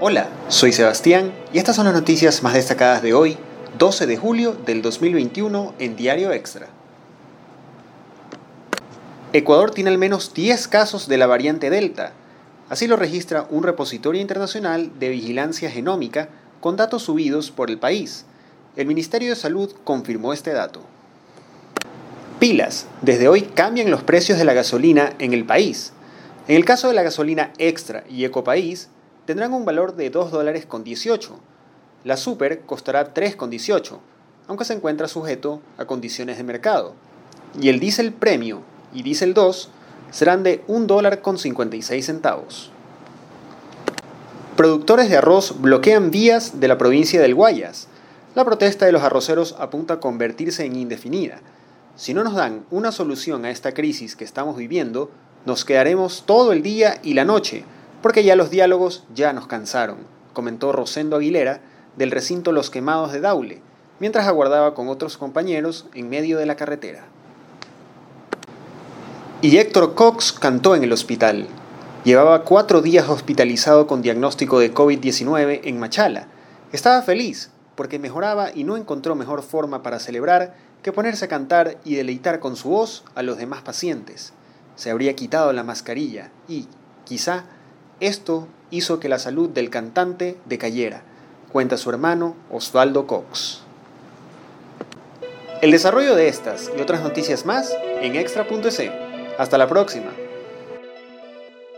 Hola, soy Sebastián y estas son las noticias más destacadas de hoy, 12 de julio del 2021 en Diario Extra. Ecuador tiene al menos 10 casos de la variante Delta. Así lo registra un repositorio internacional de vigilancia genómica con datos subidos por el país. El Ministerio de Salud confirmó este dato. Pilas. Desde hoy cambian los precios de la gasolina en el país. En el caso de la gasolina extra y ecopaís, tendrán un valor de 2 dólares con 18. La super costará 3,18, aunque se encuentra sujeto a condiciones de mercado. Y el diésel premio y diésel 2 serán de 1 dólar con 56 centavos. Productores de arroz bloquean vías de la provincia del Guayas. La protesta de los arroceros apunta a convertirse en indefinida. Si no nos dan una solución a esta crisis que estamos viviendo, nos quedaremos todo el día y la noche porque ya los diálogos ya nos cansaron, comentó Rosendo Aguilera del recinto Los Quemados de Daule, mientras aguardaba con otros compañeros en medio de la carretera. Y Héctor Cox cantó en el hospital. Llevaba cuatro días hospitalizado con diagnóstico de COVID-19 en Machala. Estaba feliz porque mejoraba y no encontró mejor forma para celebrar que ponerse a cantar y deleitar con su voz a los demás pacientes. Se habría quitado la mascarilla y, quizá, esto hizo que la salud del cantante decayera, cuenta su hermano Osvaldo Cox. El desarrollo de estas y otras noticias más en extra.es. Hasta la próxima.